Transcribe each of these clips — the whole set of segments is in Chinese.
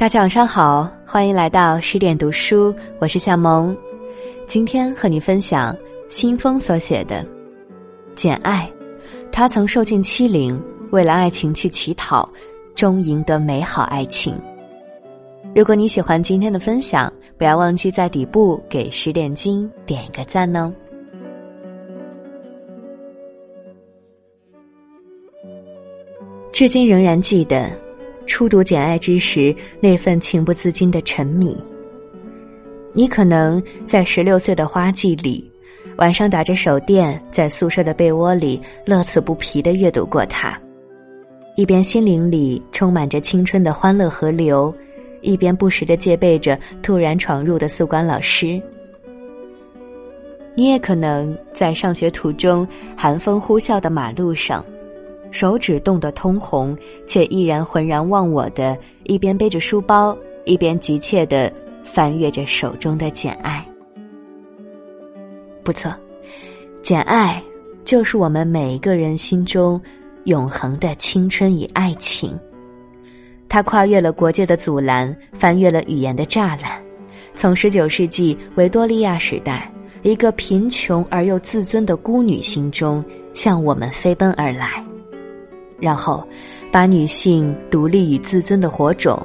大家晚上好，欢迎来到十点读书，我是夏萌。今天和你分享新风所写的《简爱》，他曾受尽欺凌，为了爱情去乞讨，终赢得美好爱情。如果你喜欢今天的分享，不要忘记在底部给十点金点一个赞哦。至今仍然记得。初读《简爱》之时，那份情不自禁的沉迷。你可能在十六岁的花季里，晚上打着手电，在宿舍的被窝里乐此不疲的阅读过它，一边心灵里充满着青春的欢乐河流，一边不时的戒备着突然闯入的宿管老师。你也可能在上学途中，寒风呼啸的马路上。手指冻得通红，却依然浑然忘我的，一边背着书包，一边急切的翻阅着手中的《简爱》。不错，《简爱》就是我们每一个人心中永恒的青春与爱情。它跨越了国界的阻拦，翻越了语言的栅栏，从十九世纪维多利亚时代一个贫穷而又自尊的孤女心中向我们飞奔而来。然后，把女性独立与自尊的火种，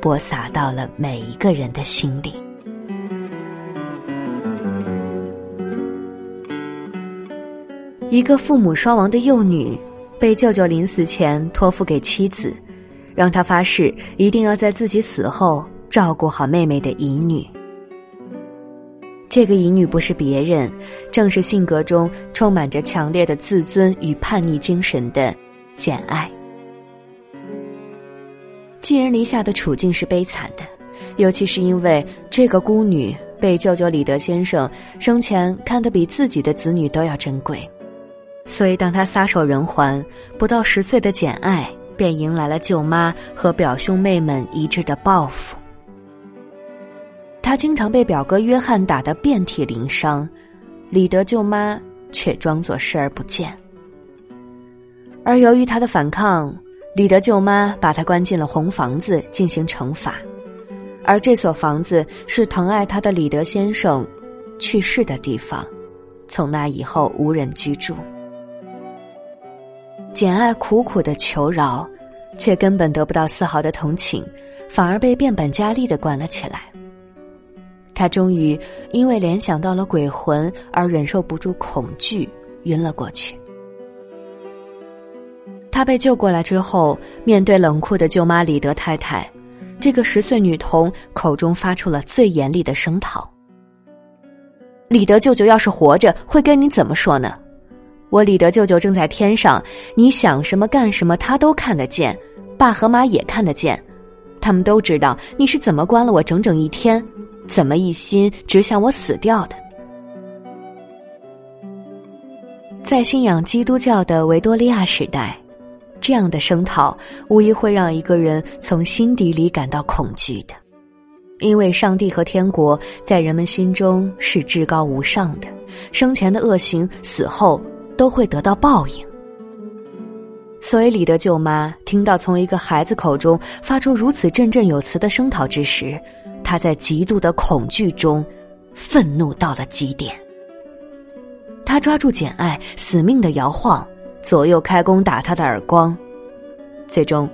播撒到了每一个人的心里。一个父母双亡的幼女，被舅舅临死前托付给妻子，让他发誓一定要在自己死后照顾好妹妹的遗女。这个遗女不是别人，正是性格中充满着强烈的自尊与叛逆精神的。简爱，寄人篱下的处境是悲惨的，尤其是因为这个孤女被舅舅李德先生生前看得比自己的子女都要珍贵，所以当他撒手人寰，不到十岁的简爱便迎来了舅妈和表兄妹们一致的报复。他经常被表哥约翰打得遍体鳞伤，李德舅妈却装作视而不见。而由于他的反抗，李德舅妈把他关进了红房子进行惩罚，而这所房子是疼爱他的李德先生去世的地方，从那以后无人居住。简爱苦苦的求饶，却根本得不到丝毫的同情，反而被变本加厉的关了起来。他终于因为联想到了鬼魂而忍受不住恐惧，晕了过去。他被救过来之后，面对冷酷的舅妈李德太太，这个十岁女童口中发出了最严厉的声讨：“李德舅舅要是活着，会跟你怎么说呢？我李德舅舅正在天上，你想什么干什么，他都看得见，爸和妈也看得见，他们都知道你是怎么关了我整整一天，怎么一心只想我死掉的。”在信仰基督教的维多利亚时代。这样的声讨，无疑会让一个人从心底里感到恐惧的，因为上帝和天国在人们心中是至高无上的，生前的恶行，死后都会得到报应。所以，李德舅妈听到从一个孩子口中发出如此振振有词的声讨之时，她在极度的恐惧中，愤怒到了极点。她抓住简爱，死命的摇晃。左右开弓打他的耳光，最终，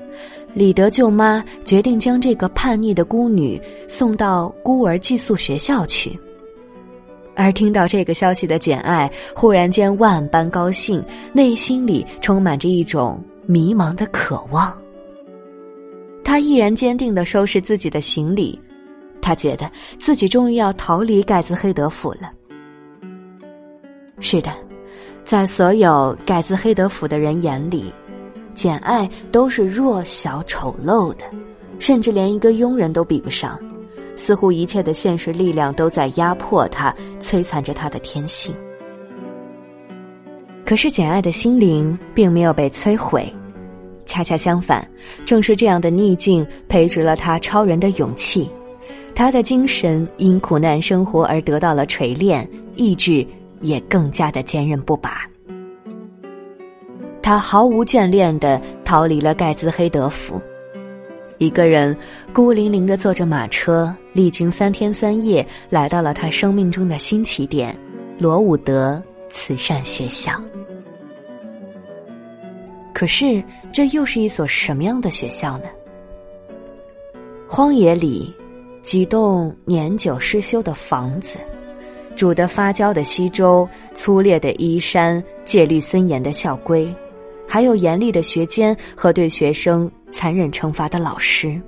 李德舅妈决定将这个叛逆的孤女送到孤儿寄宿学校去。而听到这个消息的简爱忽然间万般高兴，内心里充满着一种迷茫的渴望。他毅然坚定的收拾自己的行李，他觉得自己终于要逃离盖兹黑德府了。是的。在所有盖兹黑德府的人眼里，简爱都是弱小丑陋的，甚至连一个佣人都比不上。似乎一切的现实力量都在压迫他，摧残着他的天性。可是简爱的心灵并没有被摧毁，恰恰相反，正是这样的逆境培植了他超人的勇气。他的精神因苦难生活而得到了锤炼，意志。也更加的坚韧不拔。他毫无眷恋的逃离了盖兹黑德府，一个人孤零零的坐着马车，历经三天三夜，来到了他生命中的新起点——罗伍德慈善学校。可是，这又是一所什么样的学校呢？荒野里，几栋年久失修的房子，煮得发焦的稀粥，粗劣的衣衫，戒律森严的校规。还有严厉的学监和对学生残忍惩罚的老师。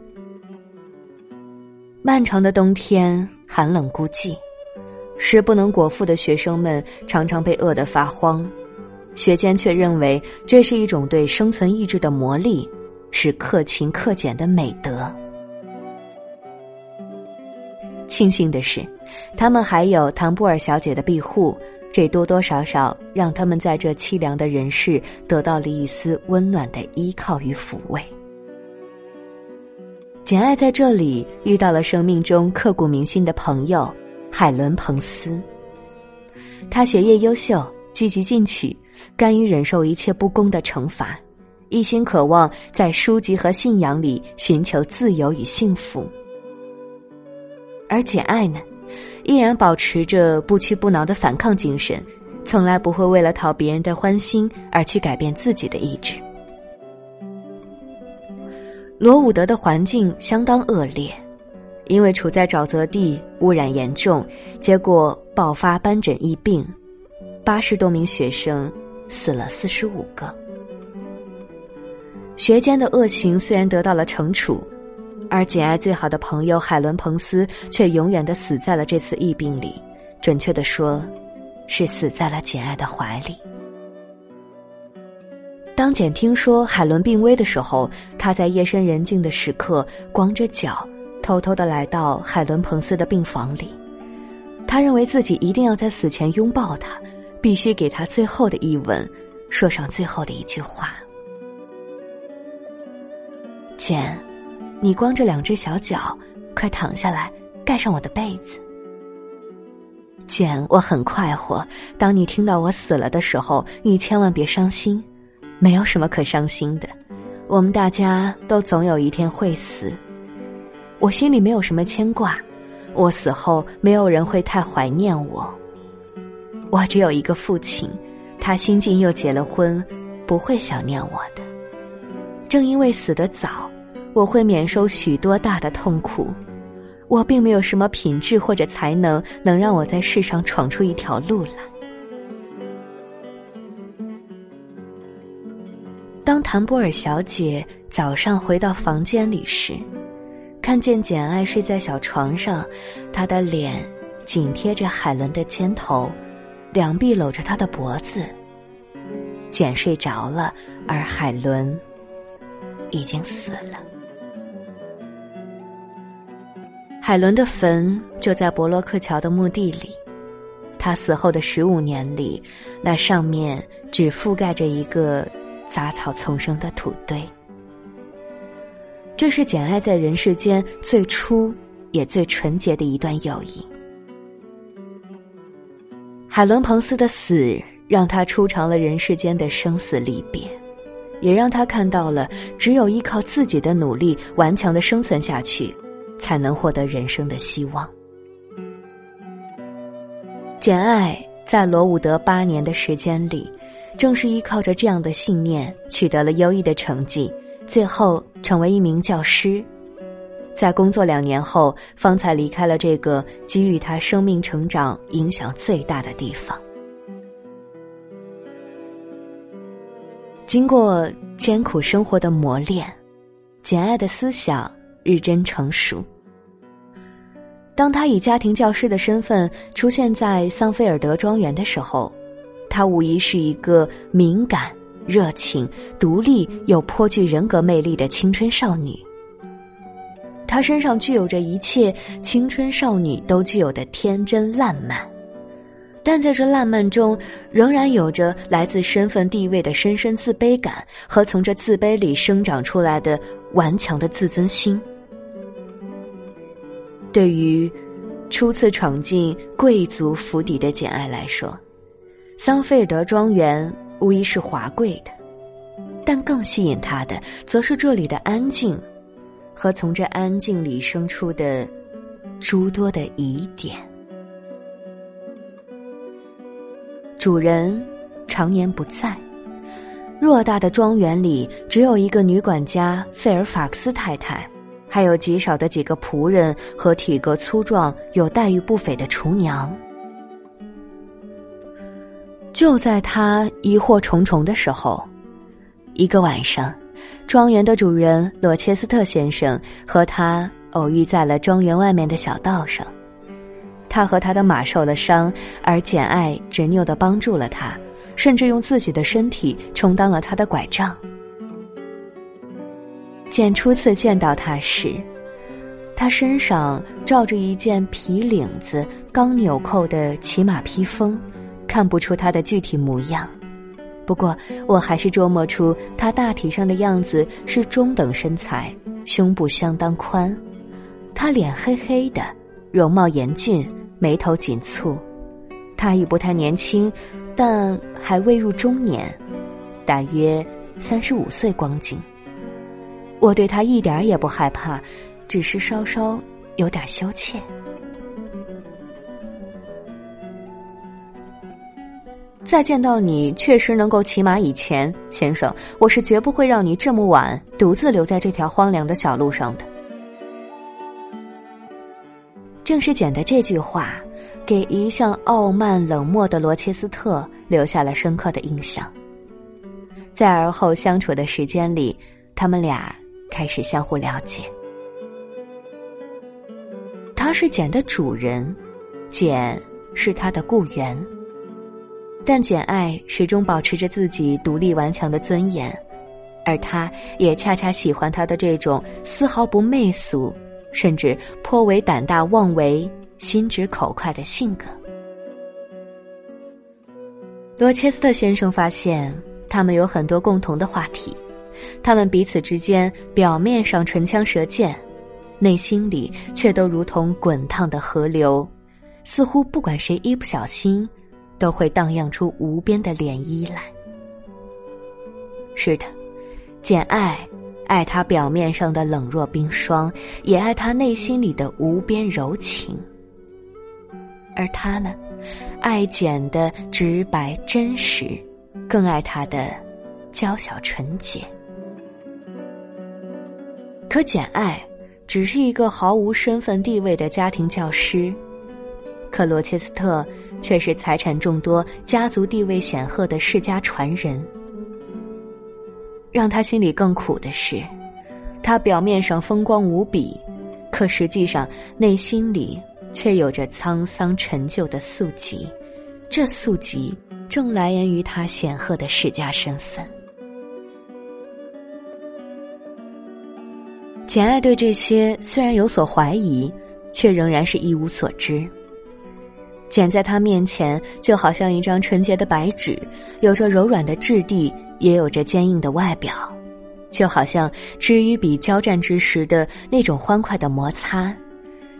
漫长的冬天寒冷孤寂，食不能果腹的学生们常常被饿得发慌，学监却认为这是一种对生存意志的磨砺，是克勤克俭的美德。庆幸的是，他们还有唐布尔小姐的庇护。这多多少少让他们在这凄凉的人世得到了一丝温暖的依靠与抚慰。简爱在这里遇到了生命中刻骨铭心的朋友海伦·彭斯。他学业优秀，积极进取，甘于忍受一切不公的惩罚，一心渴望在书籍和信仰里寻求自由与幸福。而简爱呢？依然保持着不屈不挠的反抗精神，从来不会为了讨别人的欢心而去改变自己的意志。罗伍德的环境相当恶劣，因为处在沼泽地，污染严重，结果爆发斑疹疫病，八十多名学生死了四十五个。学监的恶行虽然得到了惩处。而简爱最好的朋友海伦·彭斯却永远的死在了这次疫病里，准确的说，是死在了简爱的怀里。当简听说海伦病危的时候，他在夜深人静的时刻，光着脚，偷偷的来到海伦·彭斯的病房里。他认为自己一定要在死前拥抱他，必须给他最后的一吻，说上最后的一句话：“简。”你光着两只小脚，快躺下来，盖上我的被子。简，我很快活。当你听到我死了的时候，你千万别伤心，没有什么可伤心的。我们大家都总有一天会死，我心里没有什么牵挂。我死后，没有人会太怀念我。我只有一个父亲，他新近又结了婚，不会想念我的。正因为死得早。我会免受许多大的痛苦，我并没有什么品质或者才能能让我在世上闯出一条路来。当谭波尔小姐早上回到房间里时，看见简爱睡在小床上，她的脸紧贴着海伦的肩头，两臂搂着她的脖子。简睡着了，而海伦已经死了。海伦的坟就在博洛克桥的墓地里，他死后的十五年里，那上面只覆盖着一个杂草丛生的土堆。这是简爱在人世间最初也最纯洁的一段友谊。海伦·彭斯的死让他初尝了人世间的生死离别，也让他看到了只有依靠自己的努力，顽强的生存下去。才能获得人生的希望。简爱在罗伍德八年的时间里，正是依靠着这样的信念，取得了优异的成绩，最后成为一名教师。在工作两年后，方才离开了这个给予他生命成长影响最大的地方。经过艰苦生活的磨练，简爱的思想。日臻成熟。当他以家庭教师的身份出现在桑菲尔德庄园的时候，他无疑是一个敏感、热情、独立又颇具人格魅力的青春少女。她身上具有着一切青春少女都具有的天真烂漫，但在这烂漫中，仍然有着来自身份地位的深深自卑感和从这自卑里生长出来的顽强的自尊心。对于初次闯进贵族府邸的简爱来说，桑菲尔德庄园无疑是华贵的，但更吸引她的，则是这里的安静，和从这安静里生出的诸多的疑点。主人常年不在，偌大的庄园里只有一个女管家费尔法克斯太太，还有极少的几个仆人和体格粗壮、有待遇不菲的厨娘。就在他疑惑重重的时候，一个晚上，庄园的主人罗切斯特先生和他偶遇在了庄园外面的小道上。他和他的马受了伤，而简爱执拗的帮助了他，甚至用自己的身体充当了他的拐杖。见初次见到他时，他身上罩着一件皮领子、钢纽扣的骑马披风，看不出他的具体模样。不过，我还是琢磨出他大体上的样子是中等身材，胸部相当宽。他脸黑黑的，容貌严峻。眉头紧蹙，他已不太年轻，但还未入中年，大约三十五岁光景。我对他一点也不害怕，只是稍稍有点羞怯。再见到你确实能够骑马以前，先生，我是绝不会让你这么晚独自留在这条荒凉的小路上的。正是简的这句话，给一向傲慢冷漠的罗切斯特留下了深刻的印象。在而后相处的时间里，他们俩开始相互了解。他是简的主人，简是他的雇员。但简爱始终保持着自己独立顽强的尊严，而他也恰恰喜欢他的这种丝毫不媚俗。甚至颇为胆大妄为、心直口快的性格。罗切斯特先生发现，他们有很多共同的话题，他们彼此之间表面上唇枪舌剑，内心里却都如同滚烫的河流，似乎不管谁一不小心，都会荡漾出无边的涟漪来。是的，简爱。爱他表面上的冷若冰霜，也爱他内心里的无边柔情。而他呢，爱简的直白真实，更爱他的娇小纯洁。可简爱只是一个毫无身份地位的家庭教师，可罗切斯特却是财产众多、家族地位显赫的世家传人。让他心里更苦的是，他表面上风光无比，可实际上内心里却有着沧桑陈旧的宿疾。这宿疾正来源于他显赫的世家身份。简爱对这些虽然有所怀疑，却仍然是一无所知。简在他面前就好像一张纯洁的白纸，有着柔软的质地。也有着坚硬的外表，就好像纸与笔交战之时的那种欢快的摩擦，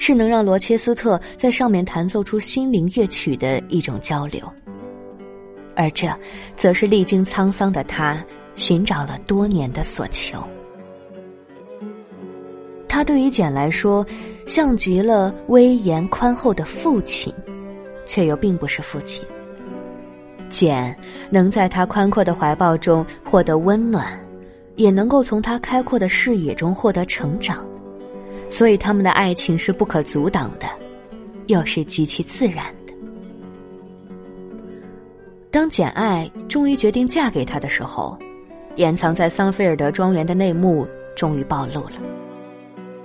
是能让罗切斯特在上面弹奏出心灵乐曲的一种交流。而这，则是历经沧桑的他寻找了多年的所求。他对于简来说，像极了威严宽厚的父亲，却又并不是父亲。简能在他宽阔的怀抱中获得温暖，也能够从他开阔的视野中获得成长，所以他们的爱情是不可阻挡的，又是极其自然的。当简爱终于决定嫁给他的时候，掩藏在桑菲尔德庄园的内幕终于暴露了。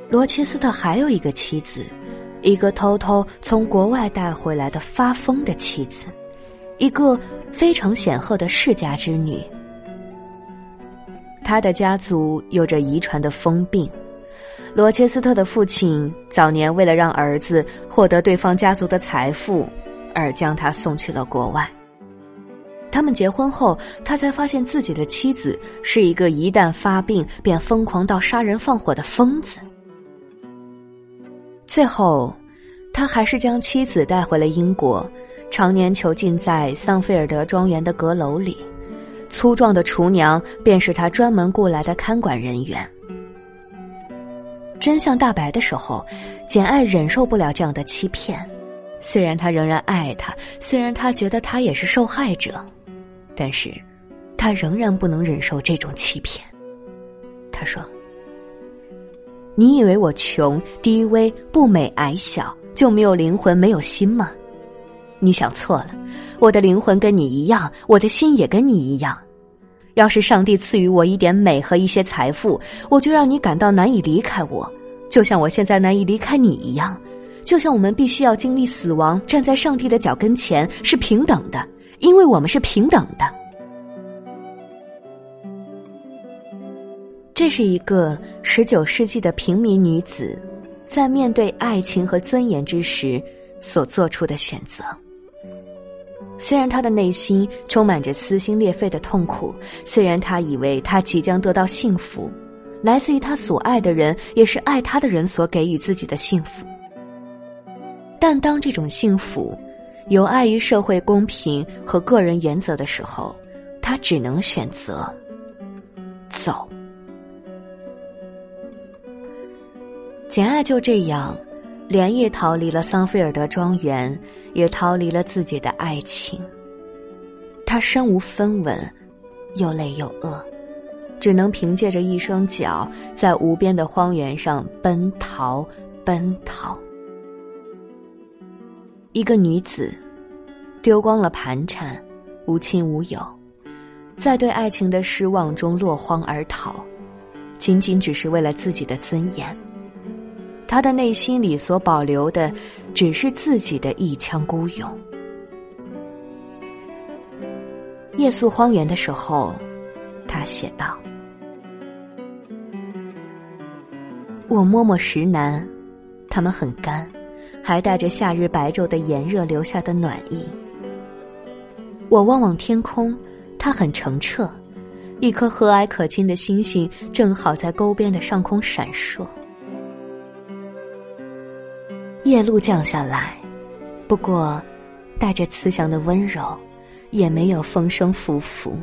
罗切斯特还有一个妻子，一个偷偷从国外带回来的发疯的妻子。一个非常显赫的世家之女，他的家族有着遗传的疯病。罗切斯特的父亲早年为了让儿子获得对方家族的财富，而将他送去了国外。他们结婚后，他才发现自己的妻子是一个一旦发病便疯狂到杀人放火的疯子。最后，他还是将妻子带回了英国。常年囚禁在桑菲尔德庄园的阁楼里，粗壮的厨娘便是他专门雇来的看管人员。真相大白的时候，简爱忍受不了这样的欺骗。虽然他仍然爱他，虽然他觉得他也是受害者，但是，他仍然不能忍受这种欺骗。他说：“你以为我穷、低微、不美、矮小，就没有灵魂、没有心吗？你想错了，我的灵魂跟你一样，我的心也跟你一样。要是上帝赐予我一点美和一些财富，我就让你感到难以离开我，就像我现在难以离开你一样。”就像我们必须要经历死亡，站在上帝的脚跟前是平等的，因为我们是平等的。这是一个十九世纪的平民女子，在面对爱情和尊严之时所做出的选择。虽然她的内心充满着撕心裂肺的痛苦，虽然她以为她即将得到幸福，来自于她所爱的人，也是爱她的人所给予自己的幸福。但当这种幸福有碍于社会公平和个人原则的时候，他只能选择走。简爱就这样连夜逃离了桑菲尔德庄园，也逃离了自己的爱情。他身无分文，又累又饿，只能凭借着一双脚在无边的荒原上奔逃，奔逃。一个女子，丢光了盘缠，无亲无友，在对爱情的失望中落荒而逃，仅仅只是为了自己的尊严。他的内心里所保留的，只是自己的一腔孤勇。夜宿荒原的时候，他写道：“我摸摸石楠，它们很干。”还带着夏日白昼的炎热留下的暖意。我望望天空，它很澄澈，一颗和蔼可亲的星星正好在沟边的上空闪烁。夜露降下来，不过带着慈祥的温柔，也没有风声拂拂。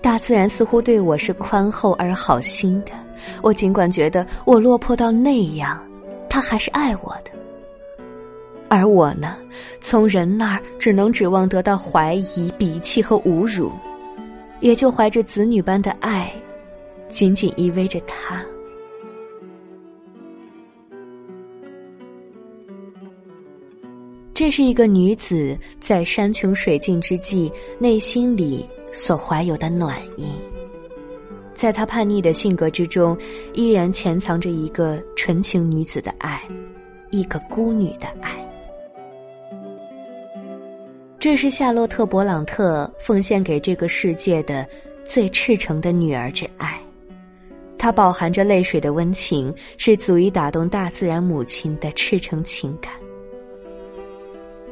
大自然似乎对我是宽厚而好心的，我尽管觉得我落魄到那样。他还是爱我的，而我呢，从人那儿只能指望得到怀疑、鄙弃和侮辱，也就怀着子女般的爱，紧紧依偎着他。这是一个女子在山穷水尽之际，内心里所怀有的暖意。在她叛逆的性格之中，依然潜藏着一个纯情女子的爱，一个孤女的爱。这是夏洛特·勃朗特奉献给这个世界的最赤诚的女儿之爱，它饱含着泪水的温情，是足以打动大自然母亲的赤诚情感。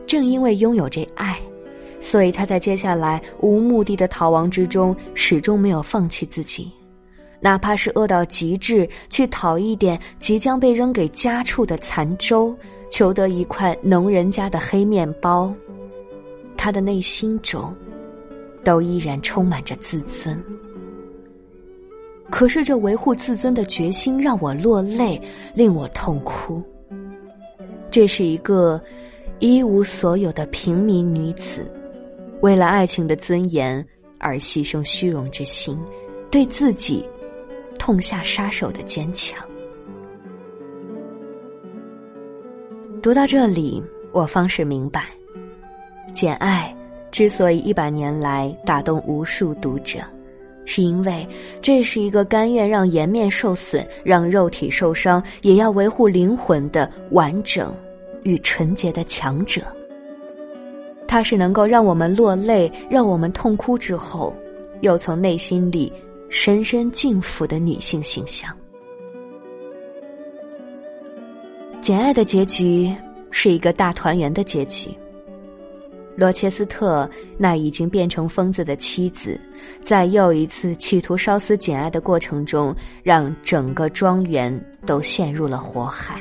正因为拥有这爱。所以他在接下来无目的的逃亡之中，始终没有放弃自己，哪怕是饿到极致，去讨一点即将被扔给家畜的残粥，求得一块农人家的黑面包，他的内心中，都依然充满着自尊。可是这维护自尊的决心让我落泪，令我痛哭。这是一个一无所有的平民女子。为了爱情的尊严而牺牲虚荣之心，对自己痛下杀手的坚强。读到这里，我方是明白，《简爱》之所以一百年来打动无数读者，是因为这是一个甘愿让颜面受损、让肉体受伤，也要维护灵魂的完整与纯洁的强者。她是能够让我们落泪、让我们痛哭之后，又从内心里深深敬服的女性形象。简爱的结局是一个大团圆的结局。罗切斯特那已经变成疯子的妻子，在又一次企图烧死简爱的过程中，让整个庄园都陷入了火海。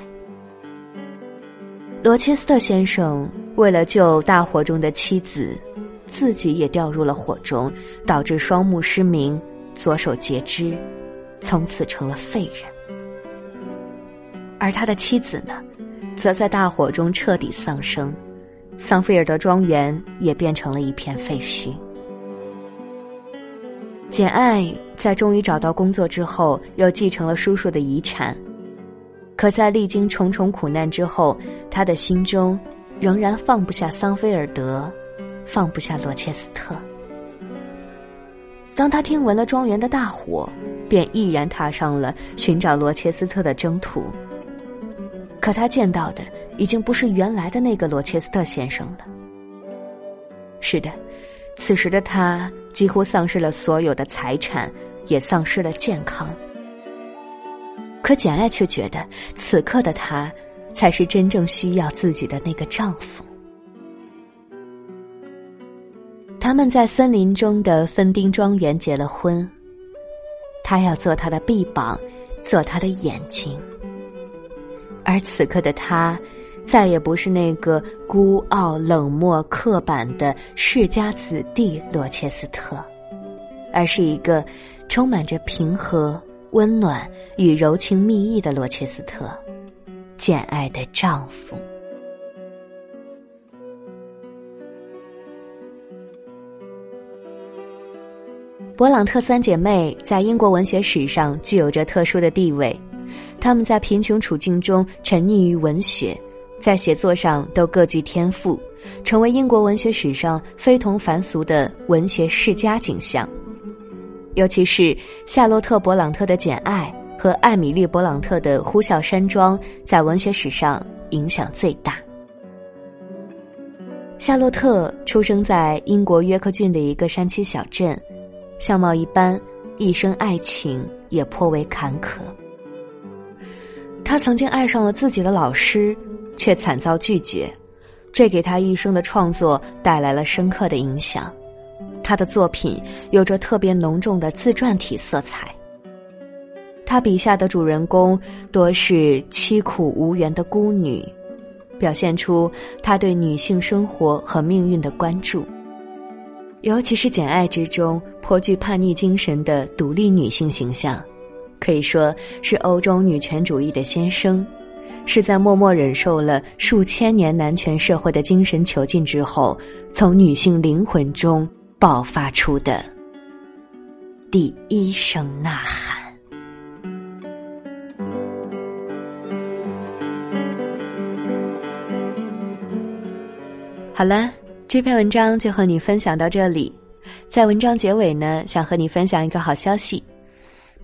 罗切斯特先生。为了救大火中的妻子，自己也掉入了火中，导致双目失明、左手截肢，从此成了废人。而他的妻子呢，则在大火中彻底丧生，桑菲尔德庄园也变成了一片废墟。简爱在终于找到工作之后，又继承了叔叔的遗产，可在历经重重苦难之后，他的心中仍然放不下桑菲尔德，放不下罗切斯特。当他听闻了庄园的大火，便毅然踏上了寻找罗切斯特的征途。可他见到的已经不是原来的那个罗切斯特先生了。是的，此时的他几乎丧失了所有的财产，也丧失了健康。可简爱却觉得，此刻的他才是真正需要自己的那个丈夫。他们在森林中的芬丁庄园结了婚。他要做他的臂膀，做他的眼睛。而此刻的他，再也不是那个孤傲、冷漠、刻板的世家子弟罗切斯特，而是一个充满着平和、温暖与柔情蜜意的罗切斯特，简爱的丈夫。勃朗特三姐妹在英国文学史上具有着特殊的地位。他们在贫穷处境中沉溺于文学，在写作上都各具天赋，成为英国文学史上非同凡俗的文学世家景象。尤其是夏洛特·勃朗特的《简爱》和艾米丽·勃朗特的《呼啸山庄》在文学史上影响最大。夏洛特出生在英国约克郡的一个山区小镇，相貌一般，一生爱情也颇为坎坷。他曾经爱上了自己的老师，却惨遭拒绝，这给他一生的创作带来了深刻的影响。他的作品有着特别浓重的自传体色彩。他笔下的主人公多是凄苦无缘的孤女，表现出他对女性生活和命运的关注。尤其是《简爱》之中颇具叛逆精神的独立女性形象。可以说是欧洲女权主义的先声，是在默默忍受了数千年男权社会的精神囚禁之后，从女性灵魂中爆发出的第一声呐喊。好了，这篇文章就和你分享到这里。在文章结尾呢，想和你分享一个好消息。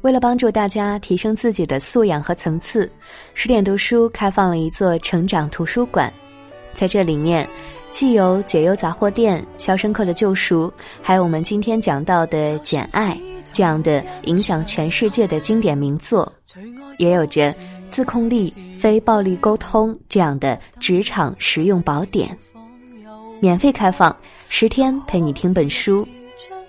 为了帮助大家提升自己的素养和层次，十点读书开放了一座成长图书馆，在这里面，既有解忧杂货店、《肖申克的救赎》，还有我们今天讲到的《简爱》这样的影响全世界的经典名作，也有着自控力、非暴力沟通这样的职场实用宝典，免费开放，十天陪你听本书。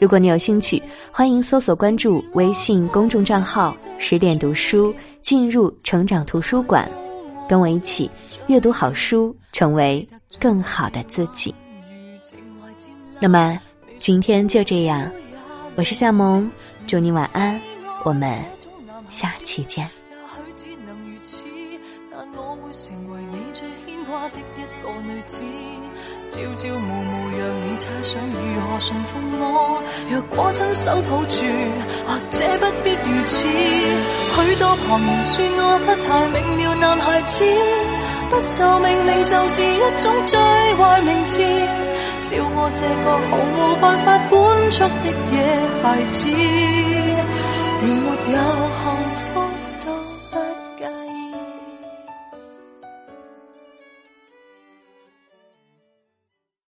如果你有兴趣，欢迎搜索关注微信公众账号“十点读书”，进入成长图书馆，跟我一起阅读好书，成为更好的自己。那么今天就这样，我是夏萌，祝你晚安，我们下期见。朝朝暮暮，让你猜想如何驯服我。若果亲手抱住，或者不必如此。许多旁人说我不太明了，男孩子不受命令就是一种最坏名字。笑我这个毫无办法管束的野孩子，原没有。